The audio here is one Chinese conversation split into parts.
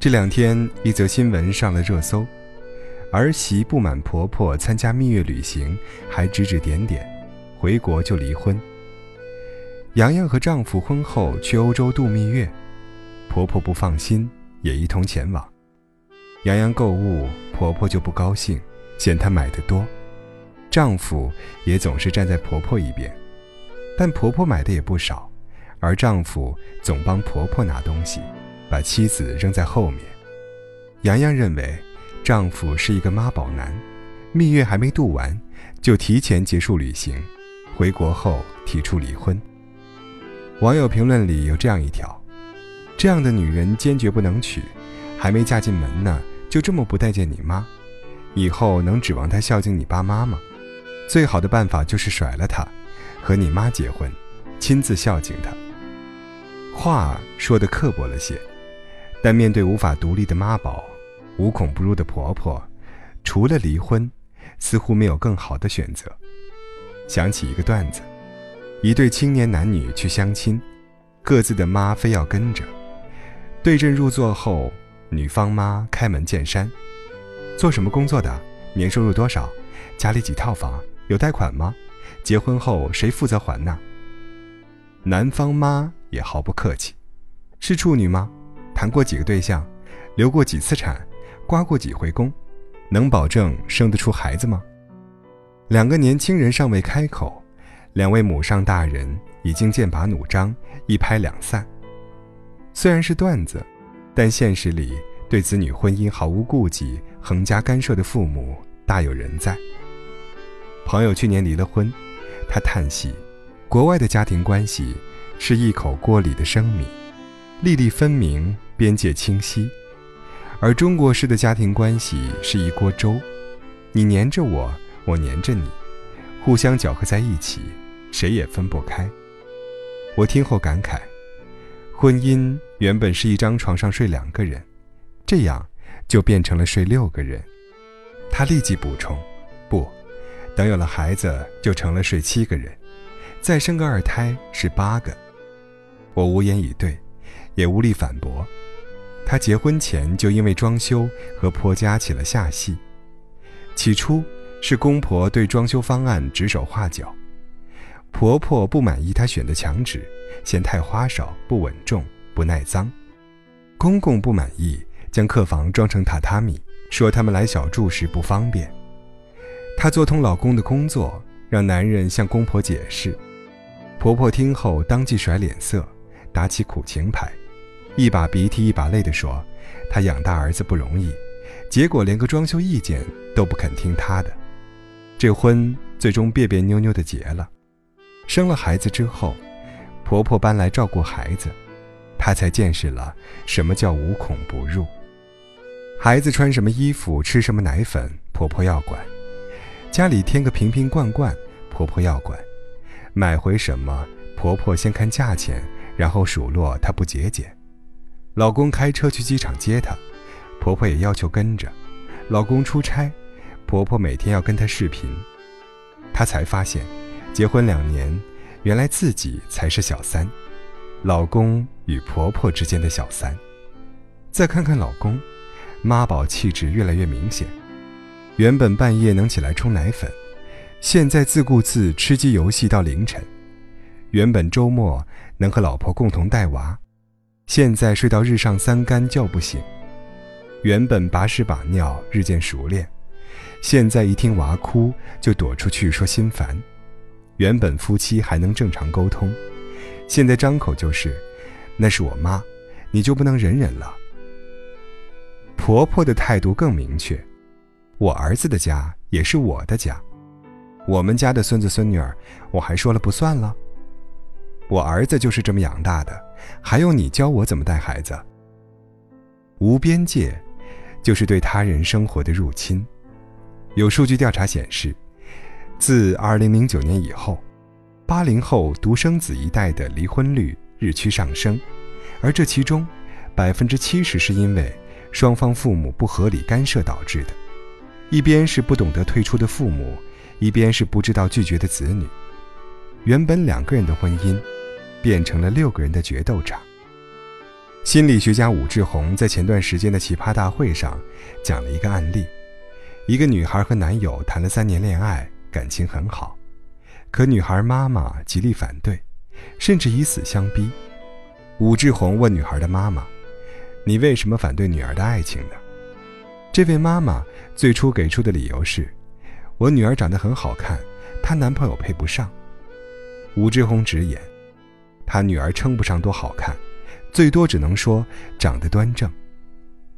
这两天，一则新闻上了热搜：儿媳不满婆婆参加蜜月旅行，还指指点点，回国就离婚。洋洋和丈夫婚后去欧洲度蜜月，婆婆不放心，也一同前往。洋洋购物，婆婆就不高兴，嫌她买的多；丈夫也总是站在婆婆一边，但婆婆买的也不少，而丈夫总帮婆婆拿东西。把妻子扔在后面，洋洋认为丈夫是一个妈宝男，蜜月还没度完就提前结束旅行，回国后提出离婚。网友评论里有这样一条：这样的女人坚决不能娶，还没嫁进门呢，就这么不待见你妈，以后能指望她孝敬你爸妈吗？最好的办法就是甩了她，和你妈结婚，亲自孝敬她。话说的刻薄了些。但面对无法独立的妈宝，无孔不入的婆婆，除了离婚，似乎没有更好的选择。想起一个段子：一对青年男女去相亲，各自的妈非要跟着。对阵入座后，女方妈开门见山：“做什么工作的？年收入多少？家里几套房？有贷款吗？结婚后谁负责还呢？”男方妈也毫不客气：“是处女吗？”谈过几个对象，流过几次产，刮过几回宫，能保证生得出孩子吗？两个年轻人尚未开口，两位母上大人已经剑拔弩张，一拍两散。虽然是段子，但现实里对子女婚姻毫无顾忌、横加干涉的父母大有人在。朋友去年离了婚，他叹息：国外的家庭关系是一口锅里的生米，粒粒分明。边界清晰，而中国式的家庭关系是一锅粥，你黏着我，我黏着你，互相搅和在一起，谁也分不开。我听后感慨，婚姻原本是一张床上睡两个人，这样就变成了睡六个人。他立即补充：不，等有了孩子就成了睡七个人，再生个二胎是八个。我无言以对，也无力反驳。她结婚前就因为装修和婆家起了下戏，起初是公婆对装修方案指手画脚，婆婆不满意她选的墙纸，嫌太花哨、不稳重、不耐脏；公公不满意，将客房装成榻榻米，说他们来小住时不方便。她做通老公的工作，让男人向公婆解释，婆婆听后当即甩脸色，打起苦情牌。一把鼻涕一把泪地说：“他养大儿子不容易，结果连个装修意见都不肯听他的。这婚最终别别扭扭的结了。生了孩子之后，婆婆搬来照顾孩子，她才见识了什么叫无孔不入。孩子穿什么衣服、吃什么奶粉，婆婆要管；家里添个瓶瓶罐罐，婆婆要管；买回什么，婆婆先看价钱，然后数落她不节俭。”老公开车去机场接她，婆婆也要求跟着。老公出差，婆婆每天要跟他视频。她才发现，结婚两年，原来自己才是小三，老公与婆婆之间的小三。再看看老公，妈宝气质越来越明显。原本半夜能起来冲奶粉，现在自顾自吃鸡游戏到凌晨。原本周末能和老婆共同带娃。现在睡到日上三竿叫不醒，原本把屎把尿日渐熟练，现在一听娃哭就躲出去说心烦。原本夫妻还能正常沟通，现在张口就是“那是我妈”，你就不能忍忍了？婆婆的态度更明确：“我儿子的家也是我的家，我们家的孙子孙女儿，我还说了不算了。”我儿子就是这么养大的，还用你教我怎么带孩子？无边界，就是对他人生活的入侵。有数据调查显示，自2009年以后，八零后独生子一代的离婚率日趋上升，而这其中，百分之七十是因为双方父母不合理干涉导致的。一边是不懂得退出的父母，一边是不知道拒绝的子女。原本两个人的婚姻。变成了六个人的决斗场。心理学家武志红在前段时间的奇葩大会上讲了一个案例：一个女孩和男友谈了三年恋爱，感情很好，可女孩妈妈极力反对，甚至以死相逼。武志红问女孩的妈妈：“你为什么反对女儿的爱情呢？”这位妈妈最初给出的理由是：“我女儿长得很好看，她男朋友配不上。”武志红直言：“他女儿称不上多好看。”最多只能说长得端正。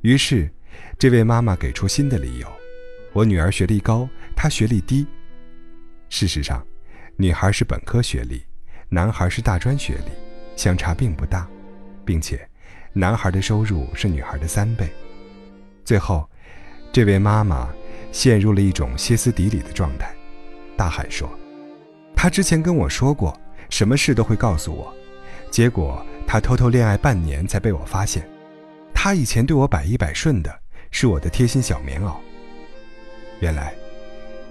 于是，这位妈妈给出新的理由：我女儿学历高，她学历低。事实上，女孩是本科学历，男孩是大专学历，相差并不大，并且，男孩的收入是女孩的三倍。最后，这位妈妈陷入了一种歇斯底里的状态，大喊说：“他之前跟我说过，什么事都会告诉我，结果……”他偷偷恋爱半年才被我发现，他以前对我百依百顺的，是我的贴心小棉袄。原来，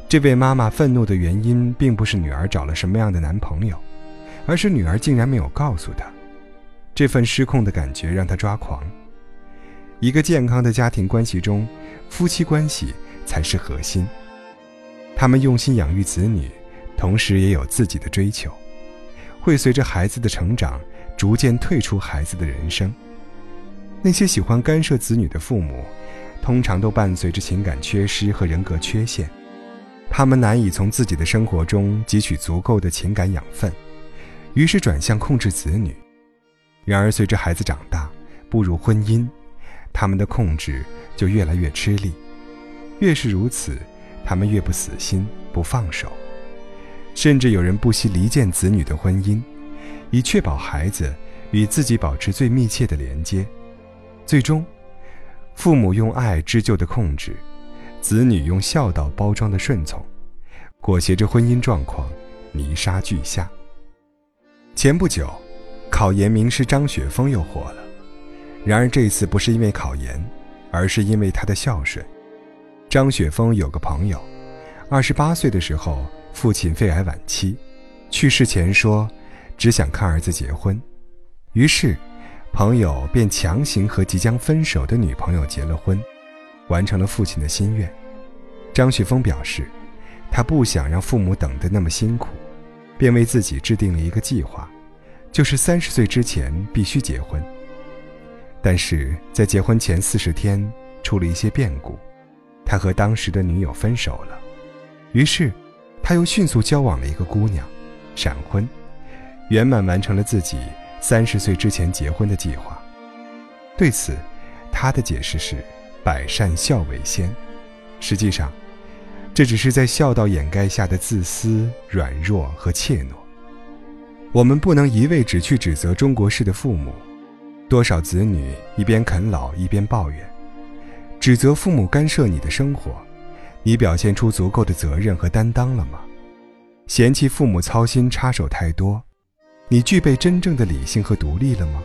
这位妈妈愤怒的原因并不是女儿找了什么样的男朋友，而是女儿竟然没有告诉她。这份失控的感觉让她抓狂。一个健康的家庭关系中，夫妻关系才是核心。他们用心养育子女，同时也有自己的追求，会随着孩子的成长。逐渐退出孩子的人生。那些喜欢干涉子女的父母，通常都伴随着情感缺失和人格缺陷，他们难以从自己的生活中汲取足够的情感养分，于是转向控制子女。然而，随着孩子长大，步入婚姻，他们的控制就越来越吃力。越是如此，他们越不死心、不放手，甚至有人不惜离间子女的婚姻。以确保孩子与自己保持最密切的连接，最终，父母用爱织就的控制，子女用孝道包装的顺从，裹挟着婚姻状况泥沙俱下。前不久，考研名师张雪峰又火了，然而这次不是因为考研，而是因为他的孝顺。张雪峰有个朋友，二十八岁的时候，父亲肺癌晚期，去世前说。只想看儿子结婚，于是，朋友便强行和即将分手的女朋友结了婚，完成了父亲的心愿。张雪峰表示，他不想让父母等得那么辛苦，便为自己制定了一个计划，就是三十岁之前必须结婚。但是在结婚前四十天出了一些变故，他和当时的女友分手了，于是，他又迅速交往了一个姑娘，闪婚。圆满完成了自己三十岁之前结婚的计划。对此，他的解释是“百善孝为先”。实际上，这只是在孝道掩盖下的自私、软弱和怯懦。我们不能一味只去指责中国式的父母。多少子女一边啃老一边抱怨，指责父母干涉你的生活，你表现出足够的责任和担当了吗？嫌弃父母操心插手太多。你具备真正的理性和独立了吗？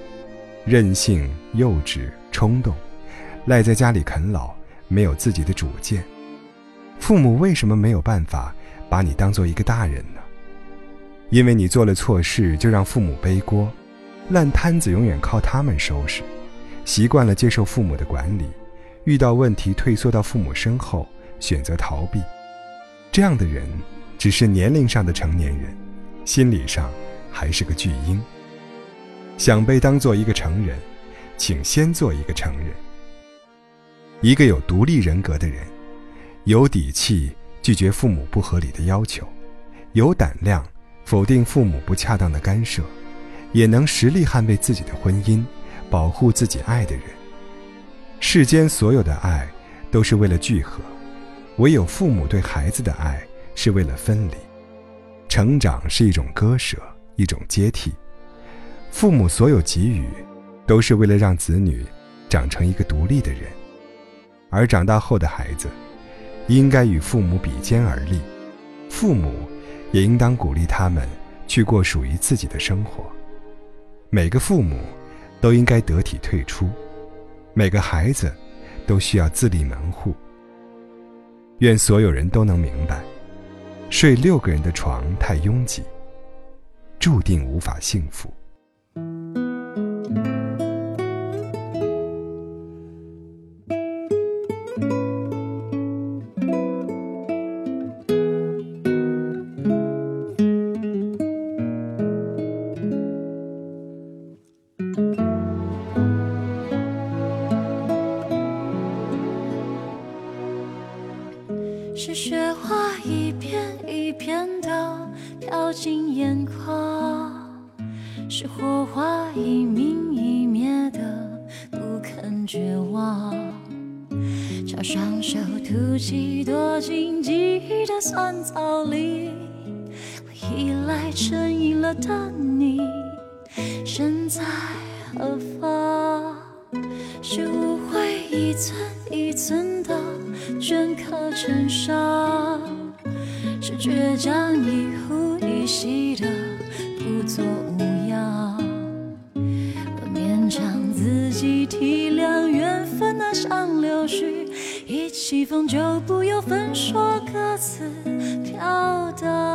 任性、幼稚、冲动，赖在家里啃老，没有自己的主见。父母为什么没有办法把你当做一个大人呢？因为你做了错事就让父母背锅，烂摊子永远靠他们收拾，习惯了接受父母的管理，遇到问题退缩到父母身后，选择逃避。这样的人，只是年龄上的成年人，心理上。还是个巨婴。想被当做一个成人，请先做一个成人。一个有独立人格的人，有底气拒绝父母不合理的要求，有胆量否定父母不恰当的干涉，也能实力捍卫自己的婚姻，保护自己爱的人。世间所有的爱都是为了聚合，唯有父母对孩子的爱是为了分离。成长是一种割舍。一种接替，父母所有给予，都是为了让子女长成一个独立的人，而长大后的孩子，应该与父母比肩而立，父母也应当鼓励他们去过属于自己的生活。每个父母都应该得体退出，每个孩子都需要自立门户。愿所有人都能明白，睡六个人的床太拥挤。注定无法幸福。是雪花一片一片的飘进眼眶，是火花一明一灭的不肯绝望，朝双手吐气，躲进记忆的酸枣里，我依赖成瘾了的你，身在何方？是无。一寸一寸的镌刻成伤，是倔强一呼一吸的不作无恙，都勉强自己体谅缘分。那像柳絮一起风，就不由分说，各自飘荡。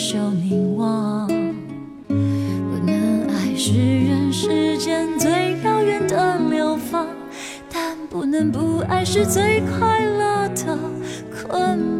少凝望，不能爱是人世间最遥远的流放，但不能不爱是最快乐的捆绑。